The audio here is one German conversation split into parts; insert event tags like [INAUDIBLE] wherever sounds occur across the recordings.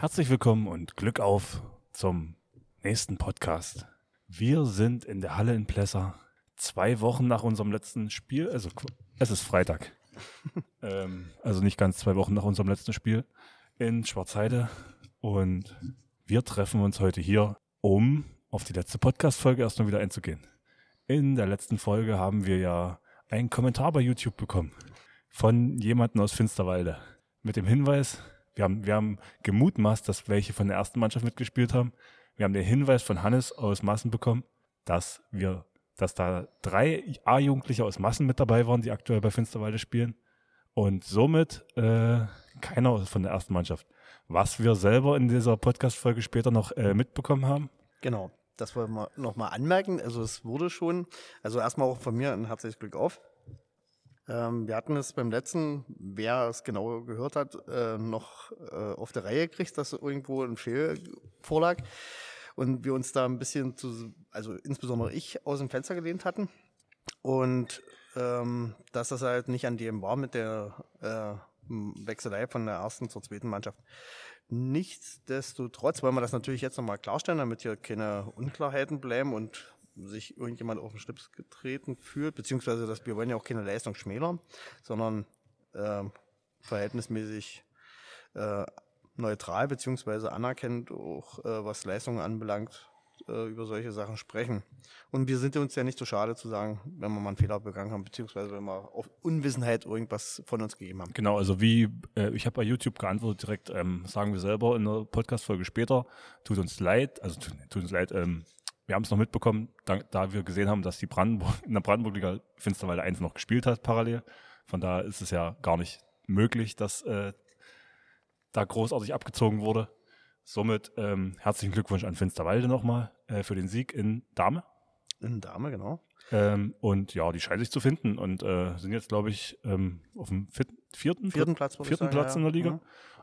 Herzlich willkommen und Glück auf zum nächsten Podcast. Wir sind in der Halle in Plesser, zwei Wochen nach unserem letzten Spiel, also es ist Freitag, [LAUGHS] ähm, also nicht ganz zwei Wochen nach unserem letzten Spiel in Schwarzheide und wir treffen uns heute hier, um auf die letzte Podcast-Folge erstmal wieder einzugehen. In der letzten Folge haben wir ja einen Kommentar bei YouTube bekommen von jemandem aus Finsterwalde mit dem Hinweis, wir haben, wir haben gemutmaßt, dass welche von der ersten Mannschaft mitgespielt haben. Wir haben den Hinweis von Hannes aus Massen bekommen, dass wir, dass da drei A-Jugendliche aus Massen mit dabei waren, die aktuell bei Finsterwalde spielen. Und somit äh, keiner von der ersten Mannschaft. Was wir selber in dieser Podcast-Folge später noch äh, mitbekommen haben. Genau, das wollen wir nochmal anmerken. Also es wurde schon, also erstmal auch von mir ein herzliches Glück auf. Ähm, wir hatten es beim letzten, wer es genau gehört hat, äh, noch äh, auf der Reihe gekriegt, dass irgendwo ein Fehl vorlag. Und wir uns da ein bisschen zu, also insbesondere ich, aus dem Fenster gelehnt hatten. Und ähm, dass das halt nicht an dem war mit der äh, Wechselei von der ersten zur zweiten Mannschaft. Nichtsdestotrotz wollen wir das natürlich jetzt nochmal klarstellen, damit hier keine Unklarheiten bleiben und sich irgendjemand auf den Schlips getreten fühlt, beziehungsweise dass wir wollen ja auch keine Leistung schmälern, sondern äh, verhältnismäßig äh, neutral beziehungsweise anerkennt auch äh, was Leistungen anbelangt äh, über solche Sachen sprechen. Und wir sind uns ja nicht so schade zu sagen, wenn wir mal einen Fehler begangen haben, beziehungsweise wenn wir auf Unwissenheit irgendwas von uns gegeben haben. Genau, also wie, äh, ich habe bei YouTube geantwortet direkt, ähm, sagen wir selber in der Podcast-Folge später, tut uns leid, also tut, tut uns leid, ähm, wir haben es noch mitbekommen, da, da, wir gesehen haben, dass die Brandenburg, in der Brandenburg-Liga Finsterwalde 1 noch gespielt hat parallel. Von daher ist es ja gar nicht möglich, dass äh, da großartig abgezogen wurde. Somit ähm, herzlichen Glückwunsch an Finsterwalde nochmal äh, für den Sieg in Dame. In Dame, genau. Ähm, und ja, die scheinen sich zu finden und äh, sind jetzt, glaube ich, ähm, auf dem vierten, vierten Platz, vierten sagen, Platz in der Liga. Mhm.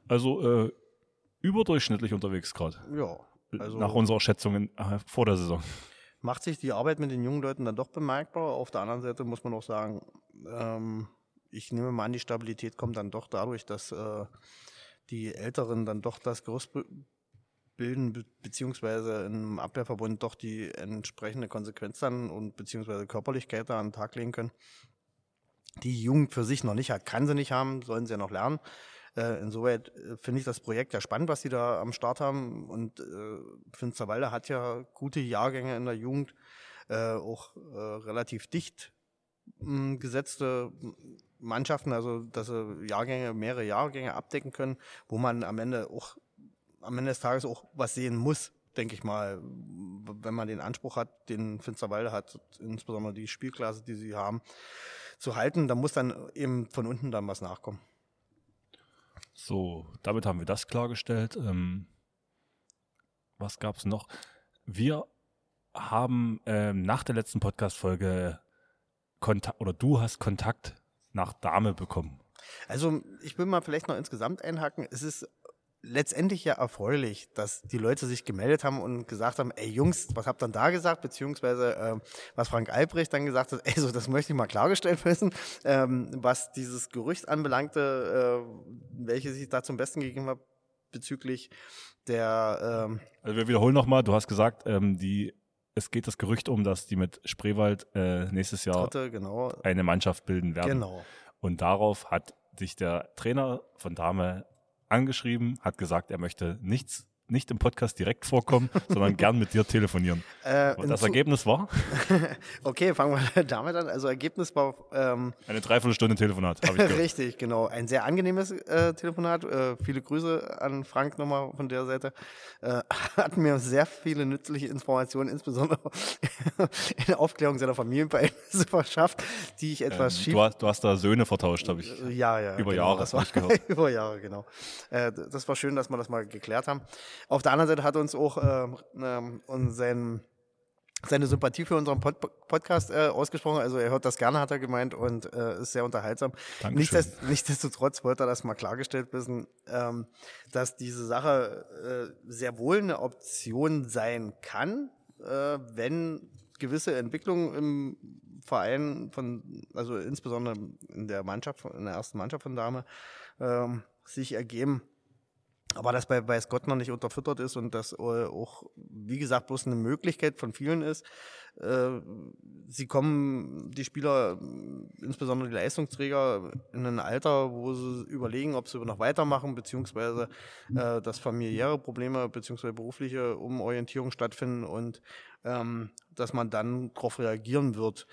Also äh, überdurchschnittlich unterwegs gerade. Ja, also nach unserer Schätzung äh, vor der Saison. Macht sich die Arbeit mit den jungen Leuten dann doch bemerkbar. Auf der anderen Seite muss man auch sagen, ähm, ich nehme mal an, die Stabilität kommt dann doch dadurch, dass äh, die Älteren dann doch das Gerüst bilden, beziehungsweise im Abwehrverbund doch die entsprechende Konsequenz dann und beziehungsweise Körperlichkeit da an den Tag legen können. Die Jugend für sich noch nicht hat, kann sie nicht haben, sollen sie ja noch lernen. Äh, insoweit äh, finde ich das Projekt ja spannend, was sie da am Start haben. Und äh, Finsterwalde hat ja gute Jahrgänge in der Jugend, äh, auch äh, relativ dicht mh, gesetzte Mannschaften, also dass sie Jahrgänge, mehrere Jahrgänge abdecken können, wo man am Ende auch am Ende des Tages auch was sehen muss, denke ich mal, wenn man den Anspruch hat, den Finsterwalde hat, insbesondere die Spielklasse, die sie haben, zu halten, da muss dann eben von unten dann was nachkommen. So, damit haben wir das klargestellt. Ähm, was gab es noch? Wir haben ähm, nach der letzten Podcast-Folge Kontakt, oder du hast Kontakt nach Dame bekommen. Also ich will mal vielleicht noch insgesamt einhaken. Es ist letztendlich ja erfreulich, dass die Leute sich gemeldet haben und gesagt haben, ey Jungs, was habt ihr da gesagt, beziehungsweise äh, was Frank Albrecht dann gesagt hat, [LAUGHS] ey, so das möchte ich mal klargestellt wissen, ähm, was dieses Gerücht anbelangte, äh, welche sich da zum Besten gegeben hat bezüglich der ähm Also wir wiederholen nochmal, du hast gesagt, ähm, die es geht das Gerücht um, dass die mit Spreewald äh, nächstes Jahr Dritte, genau. eine Mannschaft bilden werden. Genau. Und darauf hat sich der Trainer von Dame angeschrieben, hat gesagt, er möchte nichts nicht im Podcast direkt vorkommen, sondern gern mit dir telefonieren. [LAUGHS] Äh, Und das Ergebnis war? [LAUGHS] okay, fangen wir [LAUGHS] damit an. Also Ergebnis war ähm, eine Dreiviertelstunde Telefonat. Habe ich Richtig, genau. Ein sehr angenehmes äh, Telefonat. Äh, viele Grüße an Frank nochmal von der Seite. Äh, hat mir sehr viele nützliche Informationen, insbesondere in der Aufklärung seiner Familienverhältnisse verschafft, die ich etwas ähm, schief. Du hast, du hast da Söhne vertauscht, habe ich. Ja, ja. Über genau, Jahre. Das war, über Jahre, genau. Äh, das war schön, dass wir das mal geklärt haben. Auf der anderen Seite hat uns auch äh, äh, sein, seine Sympathie für unseren Pod Podcast äh, ausgesprochen. Also er hört das gerne, hat er gemeint, und äh, ist sehr unterhaltsam. Nichtsdest nichtsdestotrotz wollte er das mal klargestellt wissen, ähm, dass diese Sache äh, sehr wohl eine Option sein kann, äh, wenn gewisse Entwicklungen im Verein von, also insbesondere in der Mannschaft, in der ersten Mannschaft von Dame, ähm, sich ergeben aber das bei, bei Scott noch nicht unterfüttert ist und das äh, auch, wie gesagt, bloß eine Möglichkeit von vielen ist. Äh, sie kommen, die Spieler, insbesondere die Leistungsträger, in ein Alter, wo sie überlegen, ob sie noch weitermachen, beziehungsweise äh, dass familiäre Probleme beziehungsweise berufliche Umorientierung stattfinden und ähm, dass man dann darauf reagieren wird.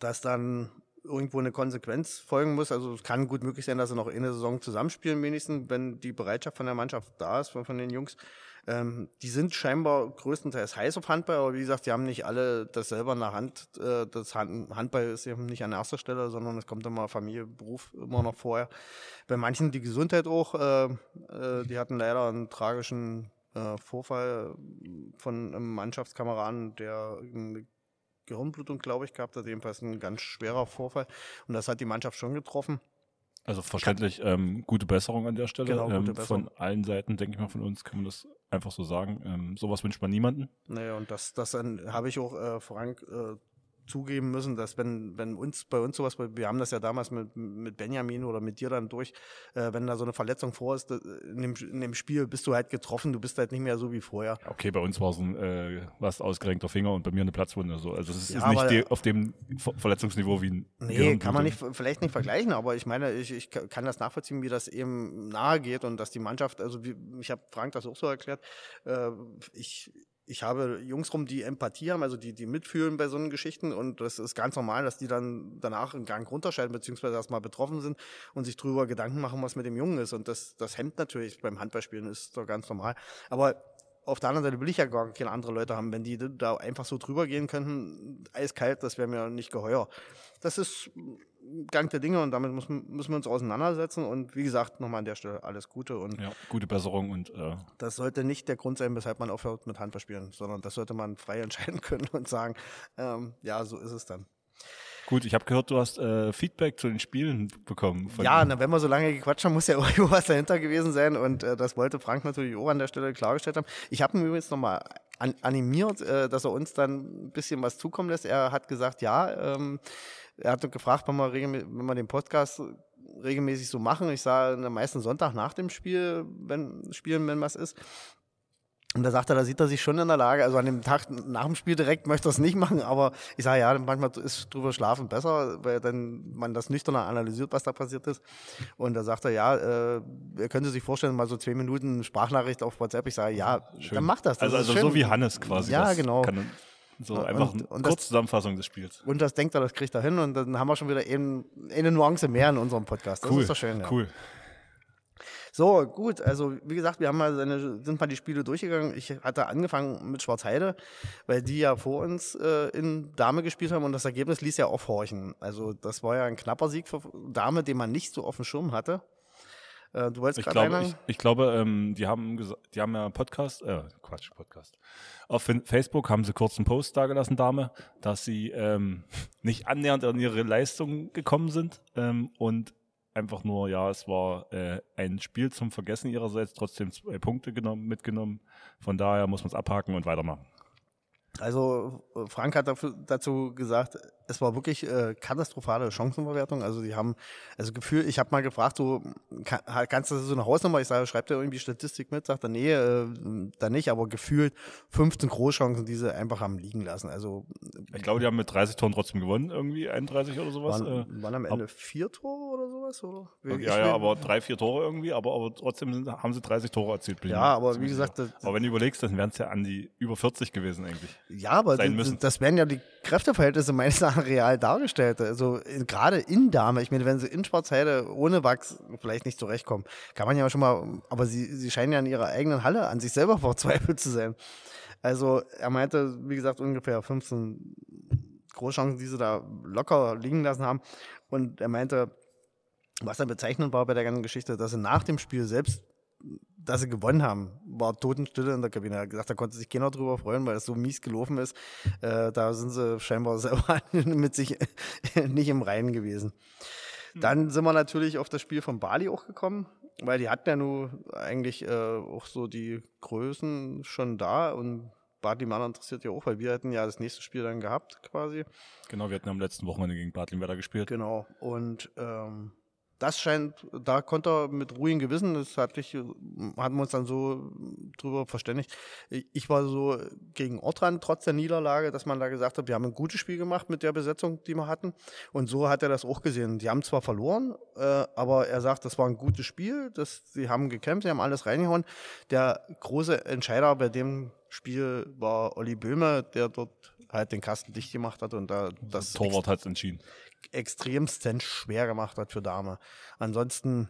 Dass dann irgendwo eine Konsequenz folgen muss. Also es kann gut möglich sein, dass sie noch eine Saison zusammenspielen, wenigstens, wenn die Bereitschaft von der Mannschaft da ist, von, von den Jungs. Ähm, die sind scheinbar größtenteils heiß auf Handball, aber wie gesagt, die haben nicht alle das selber in der Hand. Äh, das Hand, Handball ist eben nicht an erster Stelle, sondern es kommt immer Familie, Beruf immer noch vorher. Bei manchen die Gesundheit auch. Äh, äh, die hatten leider einen tragischen äh, Vorfall von einem Mannschaftskameraden, der eine Gehirnblutung, glaube ich, gehabt hat. Jedenfalls ein ganz schwerer Vorfall. Und das hat die Mannschaft schon getroffen. Also verständlich ähm, gute Besserung an der Stelle. Genau, ähm, von allen Seiten, denke ich mal, von uns kann man das einfach so sagen. Ähm, sowas wünscht man niemanden. Naja, und das, das habe ich auch äh, Frank äh, zugeben müssen, dass wenn, wenn uns bei uns sowas, wir haben das ja damals mit, mit Benjamin oder mit dir dann durch, äh, wenn da so eine Verletzung vor ist, in dem, in dem Spiel bist du halt getroffen, du bist halt nicht mehr so wie vorher. Okay, bei uns war es ein äh, was ausgerenkter Finger und bei mir eine Platzwunde. So. Also es ist, ja, nicht die, auf dem Ver Verletzungsniveau wie ein Nee, kann man nicht, vielleicht nicht vergleichen, aber ich meine, ich, ich kann das nachvollziehen, wie das eben nahe geht und dass die Mannschaft, also wie, ich habe Frank das auch so erklärt, äh, ich ich habe Jungs rum, die Empathie haben, also die, die mitfühlen bei so Geschichten und das ist ganz normal, dass die dann danach einen Gang runterschalten, beziehungsweise erstmal betroffen sind und sich drüber Gedanken machen, was mit dem Jungen ist. Und das, das hemmt natürlich beim Handballspielen, ist doch ganz normal. Aber auf der anderen Seite will ich ja gar keine andere Leute haben. Wenn die da einfach so drüber gehen könnten, eiskalt, das wäre mir nicht geheuer. Das ist Gang der Dinge und damit müssen, müssen wir uns auseinandersetzen. Und wie gesagt, nochmal an der Stelle alles Gute. Und ja, gute Besserung und äh das sollte nicht der Grund sein, weshalb man aufhört mit Handballspielen, sondern das sollte man frei [LAUGHS] entscheiden können und sagen, ähm, ja, so ist es dann. Gut, ich habe gehört, du hast äh, Feedback zu den Spielen bekommen. ja, na, wenn wir so lange gequatscht haben, muss ja [LAUGHS] irgendwo was dahinter gewesen sein. Und äh, das wollte Frank natürlich auch an der Stelle klargestellt haben. Ich habe ihn übrigens nochmal an, animiert, äh, dass er uns dann ein bisschen was zukommen lässt. Er hat gesagt, ja, ähm, er hat gefragt, wenn wir, wenn wir den Podcast regelmäßig so machen. Ich sage meistens Sonntag nach dem Spiel, wenn Spielen, wenn was ist. Und da sagt er, da sieht er sich schon in der Lage, also an dem Tag nach dem Spiel direkt möchte er es nicht machen, aber ich sage ja, manchmal ist drüber schlafen besser, weil dann man das nüchterner analysiert, was da passiert ist. Und da sagt er, ja, äh, er könnte sich vorstellen, mal so zwei Minuten Sprachnachricht auf WhatsApp. Ich sage, ja, schön. dann macht das. das also, also so wie Hannes quasi. Ja, genau. Kann, so einfach und, eine Kurzzusammenfassung des Spiels. Und das denkt er, das kriegt er hin und dann haben wir schon wieder eben eine Nuance mehr in unserem Podcast. Das cool, ist doch schön. Ja. Cool. So, gut, also wie gesagt, wir haben mal seine, sind mal die Spiele durchgegangen. Ich hatte angefangen mit Schwarzheide, weil die ja vor uns äh, in Dame gespielt haben und das Ergebnis ließ ja aufhorchen. Also das war ja ein knapper Sieg für Dame, den man nicht so auf dem Schirm hatte. Äh, du wolltest gerade glaube, ich, ich, glaube, ähm, die haben die haben ja einen Podcast, äh, Quatsch, Podcast. Auf Facebook haben sie kurz einen Post dargelassen, Dame, dass sie ähm, [LAUGHS] nicht annähernd an ihre Leistung gekommen sind ähm, und einfach nur, ja, es war äh, ein Spiel zum Vergessen ihrerseits, trotzdem zwei Punkte genommen, mitgenommen. Von daher muss man es abhaken und weitermachen. Also Frank hat dafür, dazu gesagt, es war wirklich äh, katastrophale Chancenverwertung. Also die haben, also Gefühl, ich habe mal gefragt, du kann, kannst du so eine Hausnummer? Ich sage, schreibt er irgendwie Statistik mit? Sagt er, nee, äh, da nicht, aber gefühlt 15 Großchancen, die sie einfach haben liegen lassen. Also ich glaube, die haben mit 30 Toren trotzdem gewonnen, irgendwie 31 oder sowas. Waren, äh, waren am Ende ab, vier Tore oder sowas? Oder? Okay, ja, ja, aber drei, vier Tore irgendwie, aber, aber trotzdem sind, haben sie 30 Tore erzielt. Ja, aber wie gesagt, das, aber wenn du überlegst, dann wären es ja an die über 40 gewesen eigentlich. Ja, aber das, das wären ja die Kräfteverhältnisse meines Erachtens [LAUGHS] real dargestellt. Also gerade in Dame, ich meine, wenn sie in Schwarzheide ohne Wachs vielleicht nicht zurechtkommen, kann man ja schon mal, aber sie, sie scheinen ja in ihrer eigenen Halle an sich selber [LAUGHS] verzweifelt zu sein. Also er meinte, wie gesagt, ungefähr 15 Großchancen, die sie da locker liegen lassen haben. Und er meinte, was dann bezeichnend war bei der ganzen Geschichte, dass sie nach dem Spiel selbst dass sie gewonnen haben, war Totenstille in der Kabine. Er hat gesagt, da konnte sich keiner drüber freuen, weil es so mies gelaufen ist. Äh, da sind sie scheinbar selber [LAUGHS] mit sich [LAUGHS] nicht im Reinen gewesen. Hm. Dann sind wir natürlich auf das Spiel von Bali auch gekommen, weil die hatten ja nun eigentlich äh, auch so die Größen schon da und Bad Limana interessiert ja auch, weil wir hätten ja das nächste Spiel dann gehabt quasi. Genau, wir hatten am letzten Wochenende gegen Bad Limwetter gespielt. Genau und ähm, das scheint, da konnte er mit ruhigem Gewissen, das hatte ich, hatten wir uns dann so drüber verständigt. Ich war so gegen Ortrand trotz der Niederlage, dass man da gesagt hat, wir haben ein gutes Spiel gemacht mit der Besetzung, die wir hatten. Und so hat er das auch gesehen. Die haben zwar verloren, äh, aber er sagt, das war ein gutes Spiel, das, sie haben gekämpft, sie haben alles reingehauen. Der große Entscheider bei dem Spiel war Olli Böhme, der dort halt den Kasten dicht gemacht hat und da das Torwart hat entschieden extremsten schwer gemacht hat für Dame. Ansonsten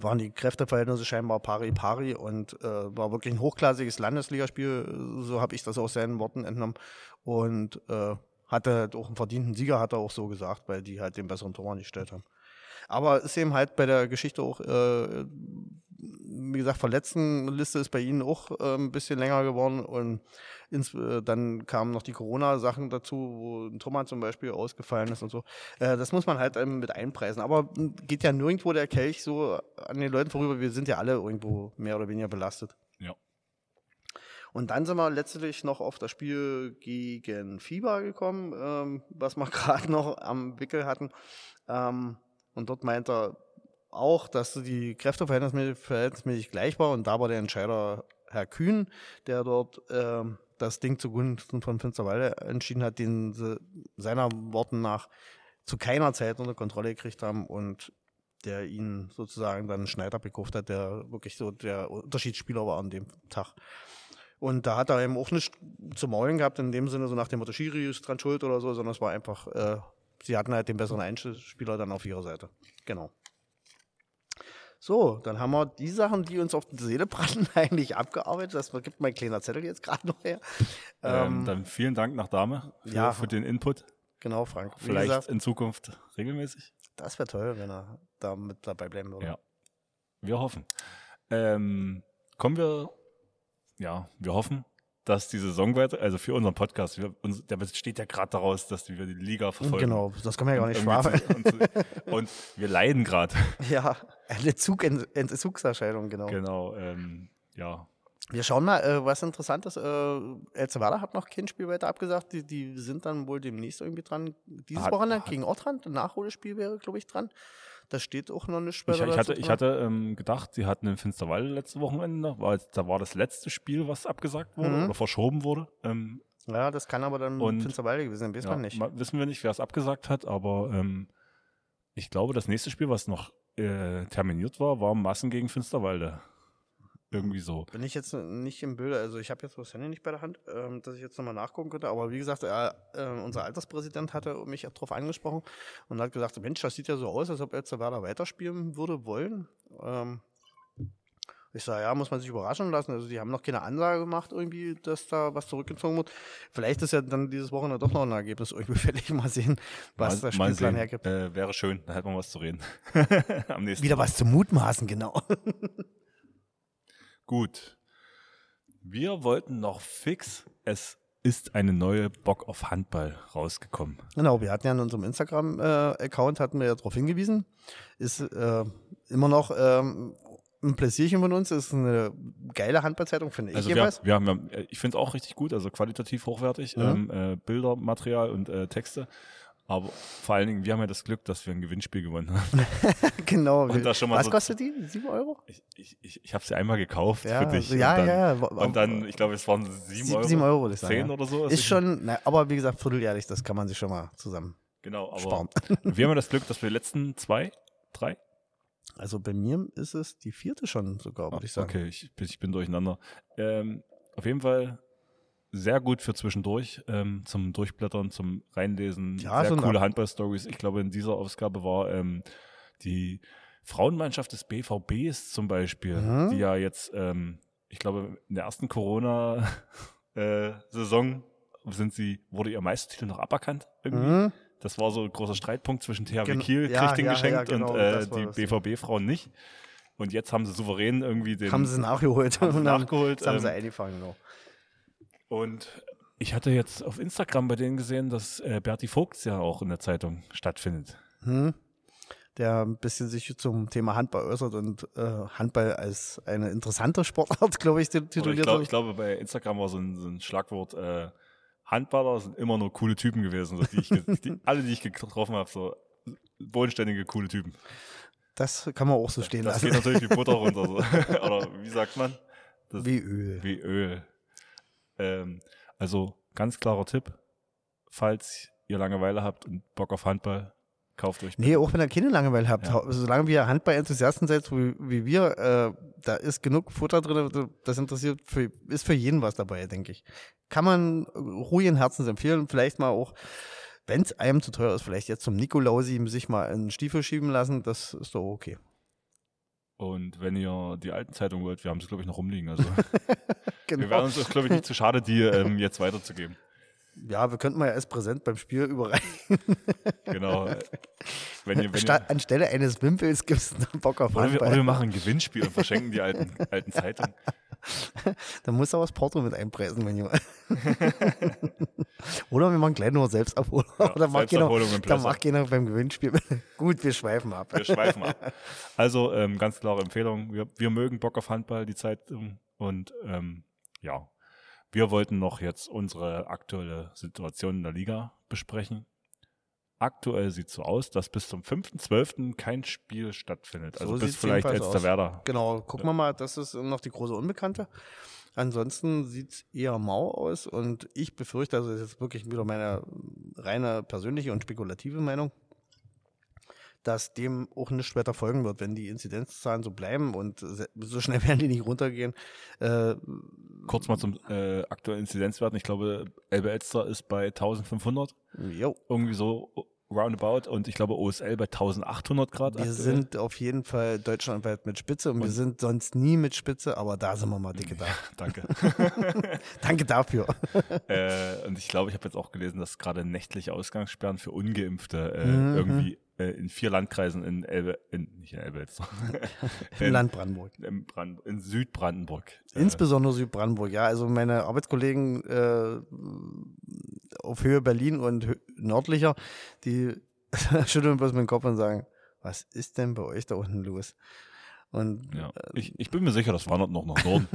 waren die Kräfteverhältnisse scheinbar pari pari und äh, war wirklich ein hochklassiges Landesligaspiel, so habe ich das aus seinen Worten entnommen und äh, hatte halt auch einen verdienten Sieger, hat er auch so gesagt, weil die halt den besseren Tor nicht gestellt haben. Aber ist eben halt bei der Geschichte auch, äh, wie gesagt, Verletztenliste ist bei ihnen auch äh, ein bisschen länger geworden und ins, äh, dann kamen noch die Corona-Sachen dazu, wo ein Thomas zum Beispiel ausgefallen ist und so. Äh, das muss man halt ähm, mit einpreisen. Aber geht ja nirgendwo der Kelch so an den Leuten vorüber. Wir sind ja alle irgendwo mehr oder weniger belastet. Ja. Und dann sind wir letztlich noch auf das Spiel gegen Fieber gekommen, ähm, was wir [LAUGHS] gerade noch am Wickel hatten. Ähm, und dort meint er auch, dass die Kräfte verhältnismäßig, gleich war. Und da war der Entscheider Herr Kühn, der dort äh, das Ding zugunsten von Finsterwalde entschieden hat, den sie seiner Worten nach zu keiner Zeit unter Kontrolle gekriegt haben und der ihn sozusagen dann Schneider bekauft hat, der wirklich so der Unterschiedsspieler war an dem Tag. Und da hat er eben auch nicht zu maulen gehabt, in dem Sinne, so nach dem Motto, Schiri ist dran schuld oder so, sondern es war einfach äh, sie hatten halt den besseren Einzelspieler dann auf ihrer Seite. Genau. So, dann haben wir die Sachen, die uns auf die Seele brannten, [LAUGHS] eigentlich abgearbeitet. Das gibt mein kleiner Zettel jetzt gerade noch her. Ähm, ähm, dann vielen Dank nach Dame für, ja, für den Input. Genau, Frank. Wie Vielleicht gesagt, in Zukunft regelmäßig. Das wäre toll, wenn er da mit dabei bleiben würde. Ja, wir hoffen. Ähm, kommen wir, ja, wir hoffen, dass die Saison weiter, also für unseren Podcast, wir, uns, der besteht ja gerade daraus, dass wir die Liga verfolgen. Genau, das kann man ja gar nicht schwafeln. Und, und, wir leiden gerade. [LAUGHS] Ja, eine Zugentzugserscheinung, genau. Genau, ähm, ja. Wir schauen mal, äh, was interessant ist. Äh, Elzevada hat noch kein Spiel weiter abgesagt. Die, die sind dann wohl demnächst irgendwie dran. Dieses hat, Wochenende gegen Ortrand. Ein Nachholspiel wäre, glaube ich, dran. Da steht auch noch nicht später. Ich, ich hatte, ich hatte ähm, gedacht, sie hatten in Finsterwalde letzte Wochenende, weil da war das letzte Spiel, was abgesagt wurde mhm. oder verschoben wurde. Ähm, ja, das kann aber dann und, Finsterwalde gewesen sein, weiß ja, man nicht. Wissen wir nicht, wer es abgesagt hat, aber ähm, ich glaube, das nächste Spiel, was noch äh, terminiert war, war Massen gegen Finsterwalde. Irgendwie so. Bin ich jetzt nicht im Bilde, also ich habe jetzt das Handy nicht bei der Hand, ähm, dass ich jetzt nochmal nachgucken könnte, aber wie gesagt, äh, äh, unser Alterspräsident hatte mich darauf angesprochen und hat gesagt, Mensch, das sieht ja so aus, als ob jetzt Werder weiterspielen würde wollen. Ähm, ich sage, ja, muss man sich überraschen lassen. Also die haben noch keine Ansage gemacht, irgendwie, dass da was zurückgezogen wird. Vielleicht ist ja dann dieses Wochenende doch noch ein Ergebnis irgendwie [LAUGHS] fällig. Mal sehen, was mal, der Spielplan hergibt. Äh, wäre schön, da hätten wir was zu reden. [LAUGHS] Am nächsten Wieder Mal. was zu mutmaßen, genau. [LAUGHS] Gut. Wir wollten noch fix, es ist eine neue Bock auf Handball rausgekommen. Genau, wir hatten ja in unserem Instagram-Account, hatten wir ja darauf hingewiesen, ist äh, immer noch ähm, ein Pläsierchen von uns, ist eine geile Handballzeitung, finde ich also jeweils. Wir, wir haben, ich finde es auch richtig gut, also qualitativ hochwertig, mhm. ähm, äh, Bilder, Material und äh, Texte. Aber vor allen Dingen, wir haben ja das Glück, dass wir ein Gewinnspiel gewonnen haben. [LAUGHS] genau. Was so, kostet die? Sieben Euro? Ich, ich, ich, ich habe sie einmal gekauft ja, für dich. Ja, dann, ja, ja. Und dann, ich glaube, es waren sieben Euro. Sieben Euro, zehn sagen, oder so. Ist, ist schon, na, aber wie gesagt, vierteljährlich, das kann man sich schon mal zusammen Genau, aber sparen. wir haben ja das Glück, dass wir die letzten zwei, drei, also bei mir ist es die vierte schon sogar, würde ich sagen. Okay, ich, ich bin durcheinander. Ähm, auf jeden Fall sehr gut für zwischendurch, ähm, zum Durchblättern, zum Reinlesen. Ja, sehr so coole Handball-Stories. Ich glaube, in dieser Ausgabe war ähm, die Frauenmannschaft des BVBs zum Beispiel, mhm. die ja jetzt, ähm, ich glaube, in der ersten Corona-Saison [LAUGHS] äh, sind sie, wurde ihr Meistertitel noch aberkannt irgendwie. Mhm. Das war so ein großer Streitpunkt zwischen THW Gen Kiel, ja, kriegt den ja, geschenkt ja, genau, und äh, die BVB-Frauen nicht. Und jetzt haben sie souverän irgendwie den. Haben sie nachgeholt. Haben sie [LAUGHS] nachgeholt. Jetzt haben sie ähm, eingefangen, genau. Und ich hatte jetzt auf Instagram bei denen gesehen, dass äh, Berti Vogts ja auch in der Zeitung stattfindet. Hm. Der ein bisschen sich zum Thema Handball äußert und äh, Handball als eine interessante Sportart, [LAUGHS] glaube ich, tituliert. Ich, glaub, ich glaube, bei Instagram war so ein, so ein Schlagwort, äh, Handballer sind immer nur coole Typen gewesen, so die ich, die, alle, die ich getroffen habe, so bodenständige, coole Typen. Das kann man auch so stehen Das lassen. geht natürlich wie [LAUGHS] Butter runter. So. [LAUGHS] Oder wie sagt man? Das, Wie Öl. wie Öl. Ähm, also ganz klarer Tipp, falls ihr Langeweile habt und Bock auf Handball, kauft euch. Nee, auch wenn ihr keine Langeweile habt. Ja. Solange wir Handball-Enthusiasten seid, wie, wie wir, äh, da ist genug Futter drin. Das interessiert für, ist für jeden was dabei, denke ich. Kann man ruhigen Herzens empfehlen. Vielleicht mal auch, wenn es einem zu teuer ist, vielleicht jetzt zum Nikolausi sich mal einen Stiefel schieben lassen. Das ist doch okay. Und wenn ihr die alten Zeitungen wollt, wir haben sie, glaube ich, noch rumliegen. Also [LAUGHS] Genau. wir wären uns, glaube ich, nicht zu schade, die ähm, jetzt weiterzugeben. Ja, wir könnten mal ja als Präsent beim Spiel überreichen. [LAUGHS] Genau. Wenn ihr, wenn Statt, ihr, anstelle eines Wimpels gibt es einen Bock auf oder, wir, oder wir machen ein Gewinnspiel und verschenken die alten, alten Zeitungen. [LAUGHS] Da muss aber das Porto mit einpreisen, wenn jemand. [LAUGHS] Oder wir machen gleich nur Selbstabholung. Ja, Oder macht keiner, da macht keiner beim Gewinnspiel. Gut, wir schweifen ab. Wir schweifen ab. Also ähm, ganz klare Empfehlung. Wir, wir mögen Bock auf Handball, die Zeitung. Und ähm, ja, wir wollten noch jetzt unsere aktuelle Situation in der Liga besprechen. Aktuell sieht es so aus, dass bis zum 5.12. kein Spiel stattfindet. Also So bis sieht's vielleicht. Elsterwerda. Genau, gucken wir mal, das ist noch die große Unbekannte. Ansonsten sieht es eher mau aus und ich befürchte, also das ist jetzt wirklich wieder meine reine persönliche und spekulative Meinung, dass dem auch nichts weiter folgen wird, wenn die Inzidenzzahlen so bleiben und so schnell [LAUGHS] werden die nicht runtergehen. Äh, Kurz mal zum äh, aktuellen Inzidenzwerten. Ich glaube, Elbe Elster ist bei 1500. jo, Irgendwie so roundabout. Und ich glaube, OSL bei 1800 Grad. wir aktuell. sind auf jeden Fall deutschlandweit mit Spitze und, wir sind sonst nie mit Spitze, aber da sind wir mal dicke da. [LAUGHS] Danke. [LAUGHS] Danke dafür. Äh, und ich glaube, ich habe jetzt auch gelesen, dass gerade nächtliche Ausgangssperren für Ungeimpfte äh, Mhm. irgendwie in vier Landkreisen in Elbe, in, nicht in Elbe jetzt, [LAUGHS] Im in, Land Brandenburg. in, Brand, in Südbrandenburg. Äh, Insbesondere Südbrandenburg, ja. Also meine Arbeitskollegen äh, auf Höhe Berlin und hö- nördlicher, die [LAUGHS] schütteln bloß mit dem Kopf und sagen, was ist denn bei euch da unten los? Und ja. ich, ich bin mir sicher, das wandert noch nach Norden.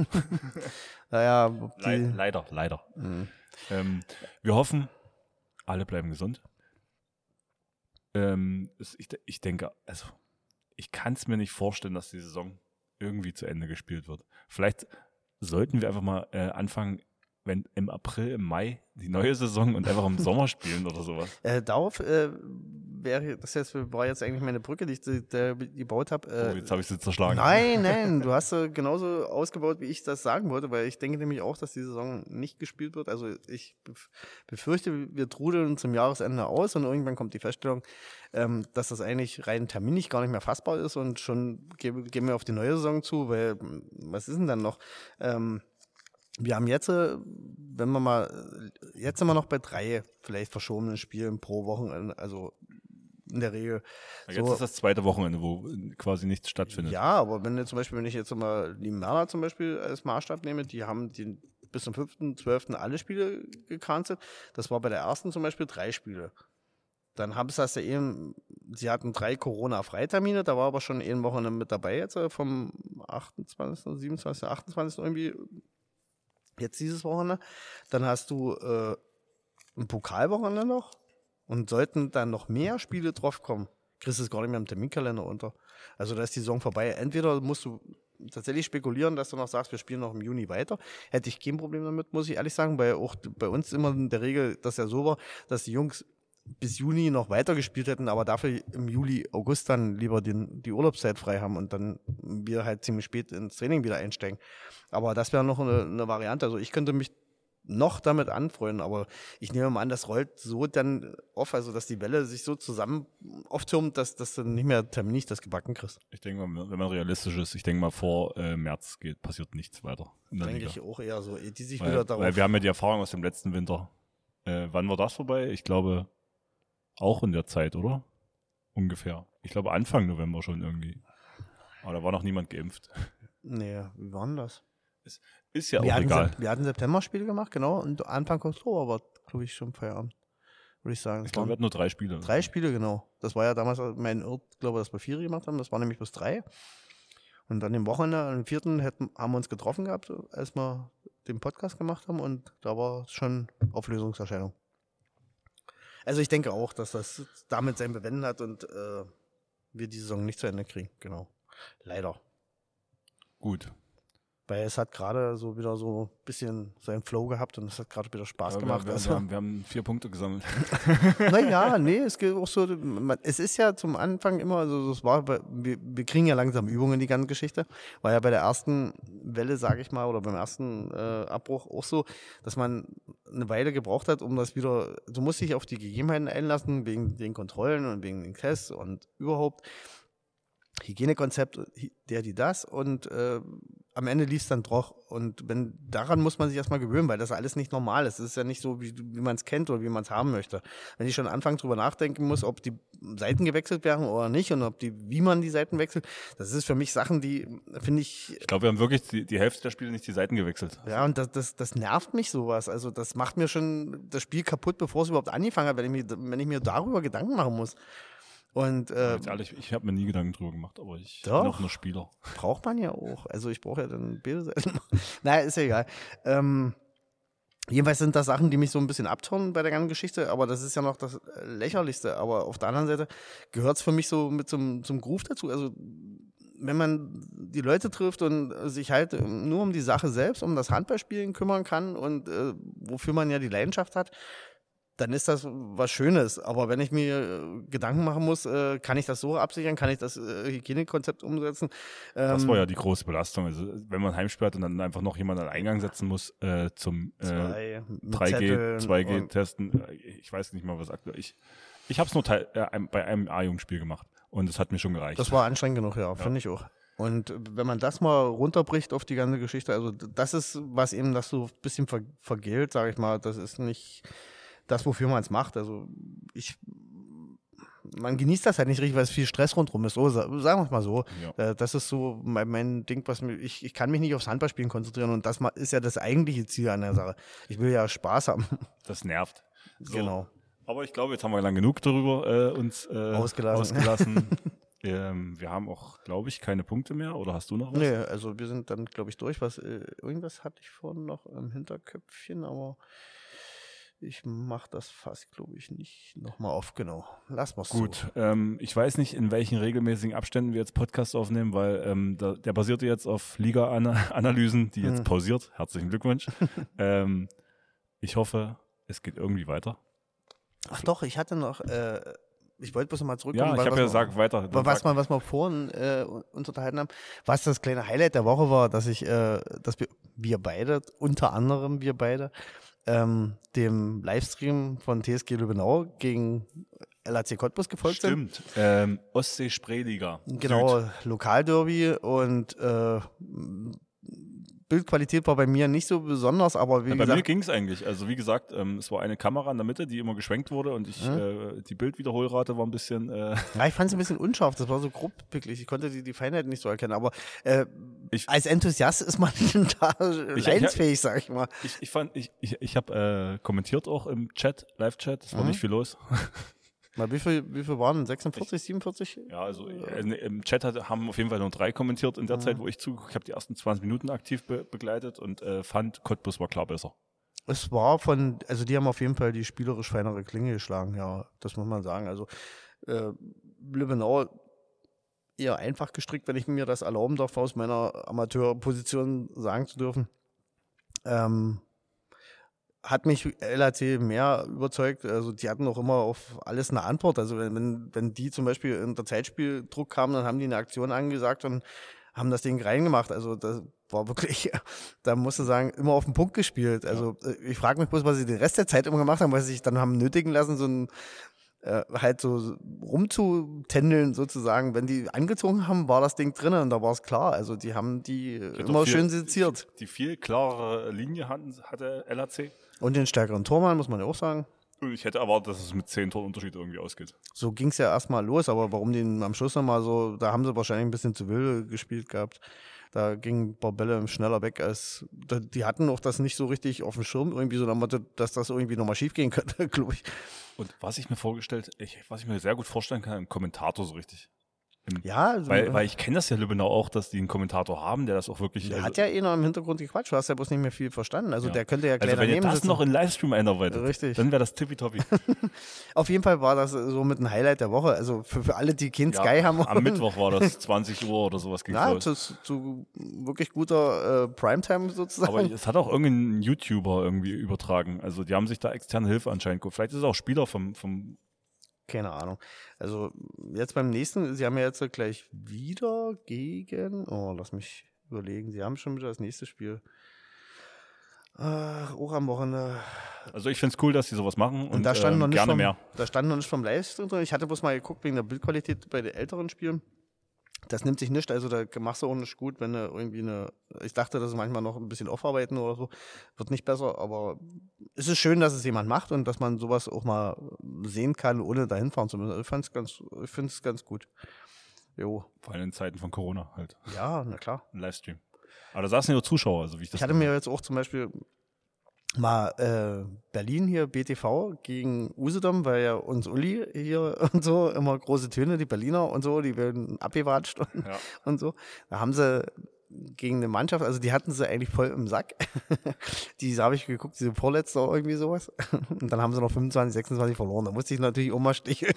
[LAUGHS] naja, Le leider, leider. Mhm. Ähm, wir hoffen, alle bleiben gesund. Ähm, ich, ich denke, also ich kann es mir nicht vorstellen, dass die Saison irgendwie zu Ende gespielt wird. Vielleicht sollten wir einfach mal äh, anfangen, wenn im April, im Mai die neue Saison und einfach im Sommer spielen oder sowas. äh, darauf äh, wäre, das jetzt, war jetzt eigentlich meine Brücke, die ich da- gebaut habe. Oh, Äh, jetzt habe ich sie zerschlagen. Nein, nein, [LAUGHS] du hast sie genauso ausgebaut, wie ich das sagen wollte, weil ich denke nämlich auch, dass die Saison nicht gespielt wird. Also ich bef- befürchte, wir trudeln zum Jahresende aus und irgendwann kommt die Feststellung, ähm, dass das eigentlich rein terminlich gar nicht mehr fassbar ist und schon gehen, gehen wir auf die neue Saison zu, weil m, was ist denn dann noch? Ähm, wir haben jetzt, äh, wenn wir mal, äh, jetzt sind wir noch bei drei vielleicht verschobenen Spielen pro Woche, also in der Regel. Jetzt so- ist das zweite Wochenende, wo quasi nichts stattfindet. Ja, aber wenn du zum Beispiel, wenn ich jetzt mal die Merler zum Beispiel als Maßstab nehme, die haben den, bis zum 5.12. alle Spiele gecancelt. Das war bei der ersten zum Beispiel drei Spiele. Dann haben sie das ja eben, sie hatten drei Corona-Freitermine, da war aber schon eine Woche mit dabei jetzt äh, vom 28., 27., 28. irgendwie jetzt dieses Wochenende. Dann hast du äh, ein Pokalwochenende noch und sollten dann noch mehr Spiele draufkommen, kriegst du es gar nicht mehr im Terminkalender unter. Also da ist die Saison vorbei. Entweder musst du tatsächlich spekulieren, dass du noch sagst, wir spielen noch im Juni weiter. Hätte ich kein Problem damit, muss ich ehrlich sagen, weil auch bei uns immer in der Regel das ja so war, dass die Jungs bis Juni noch weiter gespielt hätten, aber dafür im Juli, August dann lieber den, die Urlaubszeit frei haben und dann wir halt ziemlich spät ins Training wieder einsteigen. Aber das wäre noch eine, eine Variante. Also ich könnte mich noch damit anfreuen, aber ich nehme mal an, das rollt so dann auf, also dass die Welle sich so zusammen auftürmt, dass, dass du nicht mehr terminlich das gebacken kriegst. Ich denke mal, wenn man realistisch ist, ich denke mal, vor äh, März geht, passiert nichts weiter Denke ich auch eher so, ehe die sich Weil, wieder darauf. weil wir haben ja die Erfahrung aus dem letzten Winter. Äh, wann war das vorbei? Ich glaube, auch in der Zeit, oder? Ungefähr. Ich glaube, Anfang November schon irgendwie. Aber da war noch niemand geimpft. nee, wie war denn das? Ist ja wir, auch hatten egal. Sep- wir hatten September-Spiele gemacht, genau, und Anfang Oktober war, glaube ich, schon Feierabend. Würde ich sagen. Ich glaube, wir hatten nur drei Spiele. drei Spiele, genau. Das war ja damals mein Irrt, glaube dass wir vier gemacht haben. Das war nämlich bis drei. Und dann im Wochenende, am vierten, hätten, haben wir uns getroffen gehabt, als wir den Podcast gemacht haben. Und da war schon Auflösungserscheinung. Also ich denke auch, dass das damit sein Bewenden hat und äh, wir die Saison nicht zu Ende kriegen. Genau. Leider. Gut. Weil es hat gerade so wieder so ein bisschen seinen Flow gehabt und es hat gerade wieder Spaß Aber gemacht. Wir, wir, Also- wir, haben, wir haben vier Punkte gesammelt. [LAUGHS] Naja, [LAUGHS] nee, es geht auch so, man, es ist ja zum Anfang immer, also das war, wir, wir kriegen ja langsam Übungen in die ganze Geschichte. War ja bei der ersten Welle, sage ich mal, oder beim ersten äh, Abbruch auch so, dass man eine Weile gebraucht hat, um das wieder, du musst dich auf die Gegebenheiten einlassen, wegen den Kontrollen und wegen den Tests und überhaupt. Hygienekonzept, der, die, das und äh, am Ende lief es dann doch. Und wenn, daran muss man sich erstmal gewöhnen, weil das alles nicht normal ist. Es ist ja nicht so, wie, wie man es kennt oder wie man es haben möchte. Wenn ich schon anfange drüber nachdenken muss, ob die Seiten gewechselt werden oder nicht und ob die, wie man die Seiten wechselt, das ist für mich Sachen, die finde ich Ich glaube, wir haben wirklich die, die Hälfte der Spiele nicht die Seiten gewechselt. ja, und das, das, das nervt mich sowas. Also das macht mir schon das Spiel kaputt, bevor es überhaupt angefangen hat, wenn ich mir, wenn ich mir darüber Gedanken machen muss. Und äh, Jetzt ehrlich, ich habe mir nie Gedanken drüber gemacht, aber ich Doch. bin auch nur Spieler. braucht man ja auch. Also ich brauche ja dann Bilder. [LAUGHS] naja, ist ja egal. Ähm, jedenfalls sind das Sachen, die mich so ein bisschen abturnen bei der ganzen Geschichte, aber das ist ja noch das Lächerlichste. Aber auf der anderen Seite gehört es für mich so mit zum, zum Groove dazu. Also wenn man die Leute trifft und sich halt nur um die Sache selbst, um das Handballspielen kümmern kann und äh, wofür man ja die Leidenschaft hat, dann ist das was Schönes. Aber wenn ich mir äh, Gedanken machen muss, äh, kann ich das so absichern, kann ich das äh, Hygienekonzept umsetzen? Das Ähm, war ja die große Belastung. Also, wenn man Heimspiel hat und dann einfach noch jemand an den Eingang setzen muss äh, zum äh, zwei, mit 3G, Zetteln 2G und- testen. Äh, Ich weiß nicht mal, was aktuell. Ich, ich habe es nur äh, bei einem A-Jugendspiel gemacht und es hat mir schon gereicht. Das war anstrengend genug, ja, finde ich auch. Und wenn man das mal runterbricht auf die ganze Geschichte, also das ist, was eben das so ein bisschen ver vergilt, sage ich mal, das ist nicht das, wofür man es macht. Also ich, man genießt das halt nicht richtig, weil es viel Stress rundherum ist. So, sa- sagen wir es mal so. Ja. Äh, Das ist so mein, mein Ding, was mir, ich, ich kann mich nicht aufs Handballspielen konzentrieren und das ist ja das eigentliche Ziel an der Sache. Ich will ja Spaß haben. [LAUGHS] Das nervt. So. Genau. Aber ich glaube, jetzt haben wir lang genug darüber äh, uns äh, Ausgelassen. ausgelassen. [LAUGHS] ähm, wir haben auch, glaube ich, keine Punkte mehr. Oder hast du noch was? Nee, also wir sind dann, glaube ich, durch. Was, äh, irgendwas hatte ich vorhin noch im Hinterköpfchen, aber ich mache das fast, glaube ich, nicht nochmal auf. Genau. Lass mal Gut, ähm, ich weiß nicht, in welchen regelmäßigen Abständen wir jetzt Podcasts aufnehmen, weil ähm, da, der basierte jetzt auf Liga-Analysen, die jetzt Hm. pausiert. Herzlichen Glückwunsch. [LAUGHS] ähm, ich hoffe, es geht irgendwie weiter. Ach doch, ich hatte noch, äh, ich wollte bloß noch mal zurückkommen. Ja, ich habe ja gesagt, weiter. Was, wir, was wir vorhin äh, uns unterhalten haben, was das kleine Highlight der Woche war, dass ich, äh, dass wir, wir beide, unter anderem wir beide, ähm, dem Livestream von TSG Lübbenau gegen LAC Cottbus gefolgt sind. Stimmt. Ähm, Ostsee-Spreeliga. Genau, Süd. Lokalderby und äh, Bildqualität war bei mir nicht so besonders, aber wie Ja, bei mir ging es eigentlich. Also wie gesagt, ähm, es war eine Kamera in der Mitte, die immer geschwenkt wurde und ich, äh, die Bildwiederholrate war ein bisschen. Äh, ja, ich fand es ein bisschen unscharf, das war so grob wirklich, ich konnte die, die Feinheit nicht so erkennen, aber äh, Ich- als Enthusiast ist man [LAUGHS] da ich- leidensfähig, sag ich mal. ich, ich fand, ich, ich, ich habe äh, kommentiert auch im Chat, Live-Chat, es war Mhm. nicht viel los. Mal, wie viel, wie viel waren? 46, 47? Ja, also äh, im Chat hat, haben auf jeden Fall nur drei kommentiert in der Zeit, wo ich. Ich habe die ersten 20 Minuten aktiv be begleitet und äh, fand, Cottbus war klar besser. Es war von, also die haben auf jeden Fall die spielerisch feinere Klinge geschlagen, ja, das muss man sagen. Also äh, Lübbenau eher einfach gestrickt, wenn ich mir das erlauben darf, aus meiner Amateurposition sagen zu dürfen. Ähm, hat mich LAC mehr überzeugt. Also die hatten auch immer auf alles eine Antwort. Also wenn, wenn, wenn die zum Beispiel unter Zeitspieldruck kamen, dann haben die eine Aktion angesagt und haben das Ding reingemacht. Also das war wirklich, [LAUGHS] da musst du sagen, immer auf den Punkt gespielt. Also äh, ich frage mich bloß, was sie den Rest der Zeit immer gemacht haben, weil sie sich dann haben nötigen lassen, so ein äh, halt so rumzutändeln sozusagen. Wenn die angezogen haben, war das Ding drinnen und da war es klar. Also die haben die immer viel- schön seziert. Die viel klarere Linie hatten, hatte LHC. Und den stärkeren Tormann, muss man ja auch sagen. Ich hätte erwartet, dass es mit 10 Toren Unterschied irgendwie ausgeht. So ging es ja erstmal los, aber warum den am Schluss nochmal so, da haben sie wahrscheinlich ein bisschen zu wild gespielt gehabt. Da ging ein paar Bälle schneller weg als, die hatten auch das nicht so richtig auf dem Schirm, irgendwie so, Motto, dass das irgendwie nochmal schief gehen [LAUGHS] könnte, glaube ich. Und was ich mir vorgestellt, ich, was ich mir sehr gut vorstellen kann, ein Kommentator so richtig. Ja, also, weil, weil ich kenne das ja Lübbenau auch, dass die einen Kommentator haben, der das auch wirklich. der also, hat ja eh noch im Hintergrund gequatscht, du hast ja bloß nicht mehr viel verstanden. Also Ja. der könnte ja gleich also wenn ihr daneben das sitzen. noch in Livestream einarbeitet, Richtig. dann wäre das tippitoppi. [LAUGHS] Auf jeden Fall war das so mit ein Highlight der Woche. Also für, für alle, die kein Sky haben. Am Mittwoch war das [LAUGHS] 20 Uhr oder sowas ging Ja, zu, zu wirklich guter äh, Primetime sozusagen. Aber es hat auch irgendein YouTuber irgendwie übertragen. Also die haben sich da externe Hilfe anscheinend geholt. Vielleicht ist es auch Spieler vom, vom Keine Ahnung. Also jetzt beim nächsten, sie haben ja jetzt gleich wieder gegen, oh, lass mich überlegen, sie haben schon wieder das nächste Spiel. Ach, auch am Wochenende. Also ich finde es cool, dass die sowas machen und, Und da stand ähm, noch nicht gerne vom, mehr. Da stand noch nicht vom Livestream drin. Ich hatte bloß mal geguckt wegen der Bildqualität bei den älteren Spielen. Das nimmt sich nicht, also da machst du auch nicht gut, wenn du irgendwie eine, ich dachte, das ist manchmal noch ein bisschen aufarbeiten oder so, wird nicht besser, aber es ist schön, dass es jemand macht und dass man sowas auch mal sehen kann, ohne dahin fahren zu müssen. Also ich fand's ganz, ich finde es ganz gut. Jo, Vor allem in Zeiten von Corona halt. ja, na klar. Ein Livestream. Aber da saßen ja nur Zuschauer, also wie ich das Ich hatte mir jetzt auch zum Beispiel mal äh, Berlin hier, BTV gegen Usedom, weil ja uns Uli hier [LAUGHS] und so immer große Töne, die Berliner und so, die werden abgewatscht und, Ja. [LAUGHS] und so. Da haben sie gegen eine Mannschaft, also die hatten sie eigentlich voll im Sack. [LAUGHS] die habe ich geguckt, diese vorletzte oder irgendwie sowas. Und dann haben sie noch 25, 26 verloren. Da musste ich natürlich auch mal sticheln.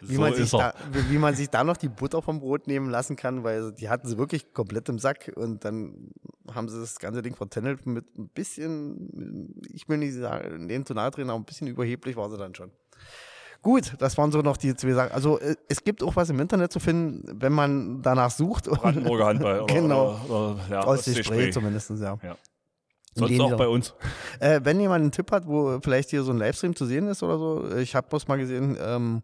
wie, so man sich er. da, wie man sich da noch die Butter vom Brot nehmen lassen kann, weil die hatten sie wirklich komplett im Sack und dann haben sie das ganze Ding vertändelt mit ein bisschen, ich will nicht sagen, denen zu nahe treten, aber ein bisschen überheblich war sie dann schon. Gut, das waren so noch die zwei Sachen. Also äh, es gibt auch was im Internet zu finden, wenn man danach sucht. Brandenburger Handball. [LAUGHS] Oder, Genau. Oder, oder, ja, Aus dem Ostseespray. Spray zumindest, ja. Ja. Sonst dem auch bei uns. Äh, wenn jemand einen Tipp hat, wo vielleicht hier so ein Livestream zu sehen ist oder so, ich habe bloß mal gesehen, ähm,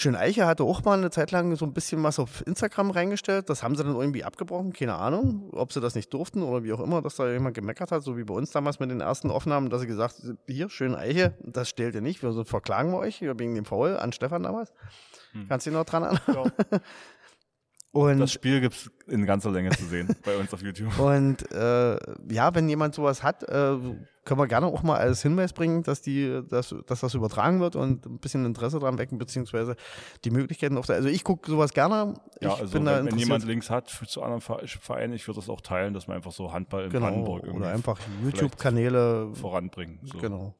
Schön Eiche hatte auch mal eine Zeit lang so ein bisschen was auf Instagram reingestellt. Das haben sie dann irgendwie abgebrochen, keine Ahnung, ob sie das nicht durften oder wie auch immer, dass da jemand gemeckert hat, so wie bei uns damals mit den ersten Aufnahmen, dass sie gesagt hier, Schön Eiche, das stellt ihr nicht, wir verklagen wir euch wegen dem Foul an Stefan damals. Kannst du dich noch dran erinnern? [LAUGHS] Und Das Spiel gibt es in ganzer Länge zu sehen bei uns auf YouTube. [LAUGHS] Und äh, ja, wenn jemand sowas hat, äh, können wir gerne auch mal als Hinweis bringen, dass, die, dass, dass das übertragen wird und ein bisschen Interesse dran wecken, beziehungsweise die Möglichkeiten auf der. Also ich gucke sowas gerne. Ja, also bin da wenn, wenn jemand Links hat zu anderen Ver- Vereinen, ich würde das auch teilen, dass man einfach so Handball in genau, Brandenburg irgendwie oder einfach YouTube-Kanäle. voranbringen. So. Genau.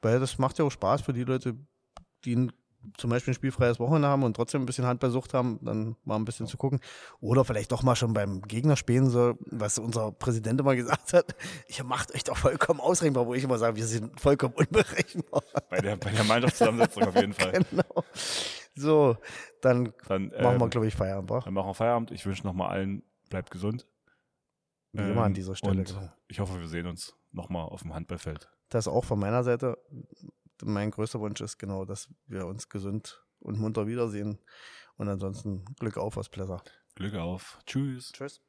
Weil das macht ja auch Spaß für die Leute, die zum Beispiel ein spielfreies Wochenende haben und trotzdem ein bisschen Handballsucht haben, dann mal ein bisschen zu gucken. Oder vielleicht doch mal schon beim Gegner spielen, so, was unser Präsident immer gesagt hat. [LAUGHS] Ihr macht euch doch vollkommen ausrechenbar, wo ich immer sage, wir sind vollkommen [LAUGHS] unberechenbar. Bei der, bei der Mannschaftszusammensetzung auf jeden Fall. [LAUGHS] genau. So, dann Dann, machen wir, ähm, glaube ich, Feierabend. wa? dann machen wir Feierabend. Ich wünsche nochmal allen, bleibt gesund. Wie immer an Ähm, dieser Stelle. Und genau. ich hoffe, wir sehen uns nochmal auf dem Handballfeld. Das auch von meiner Seite. Mein größter Wunsch ist genau, dass wir uns gesund und munter wiedersehen. Und ansonsten Glück auf aus Plesser. Glück auf. Tschüss. Tschüss.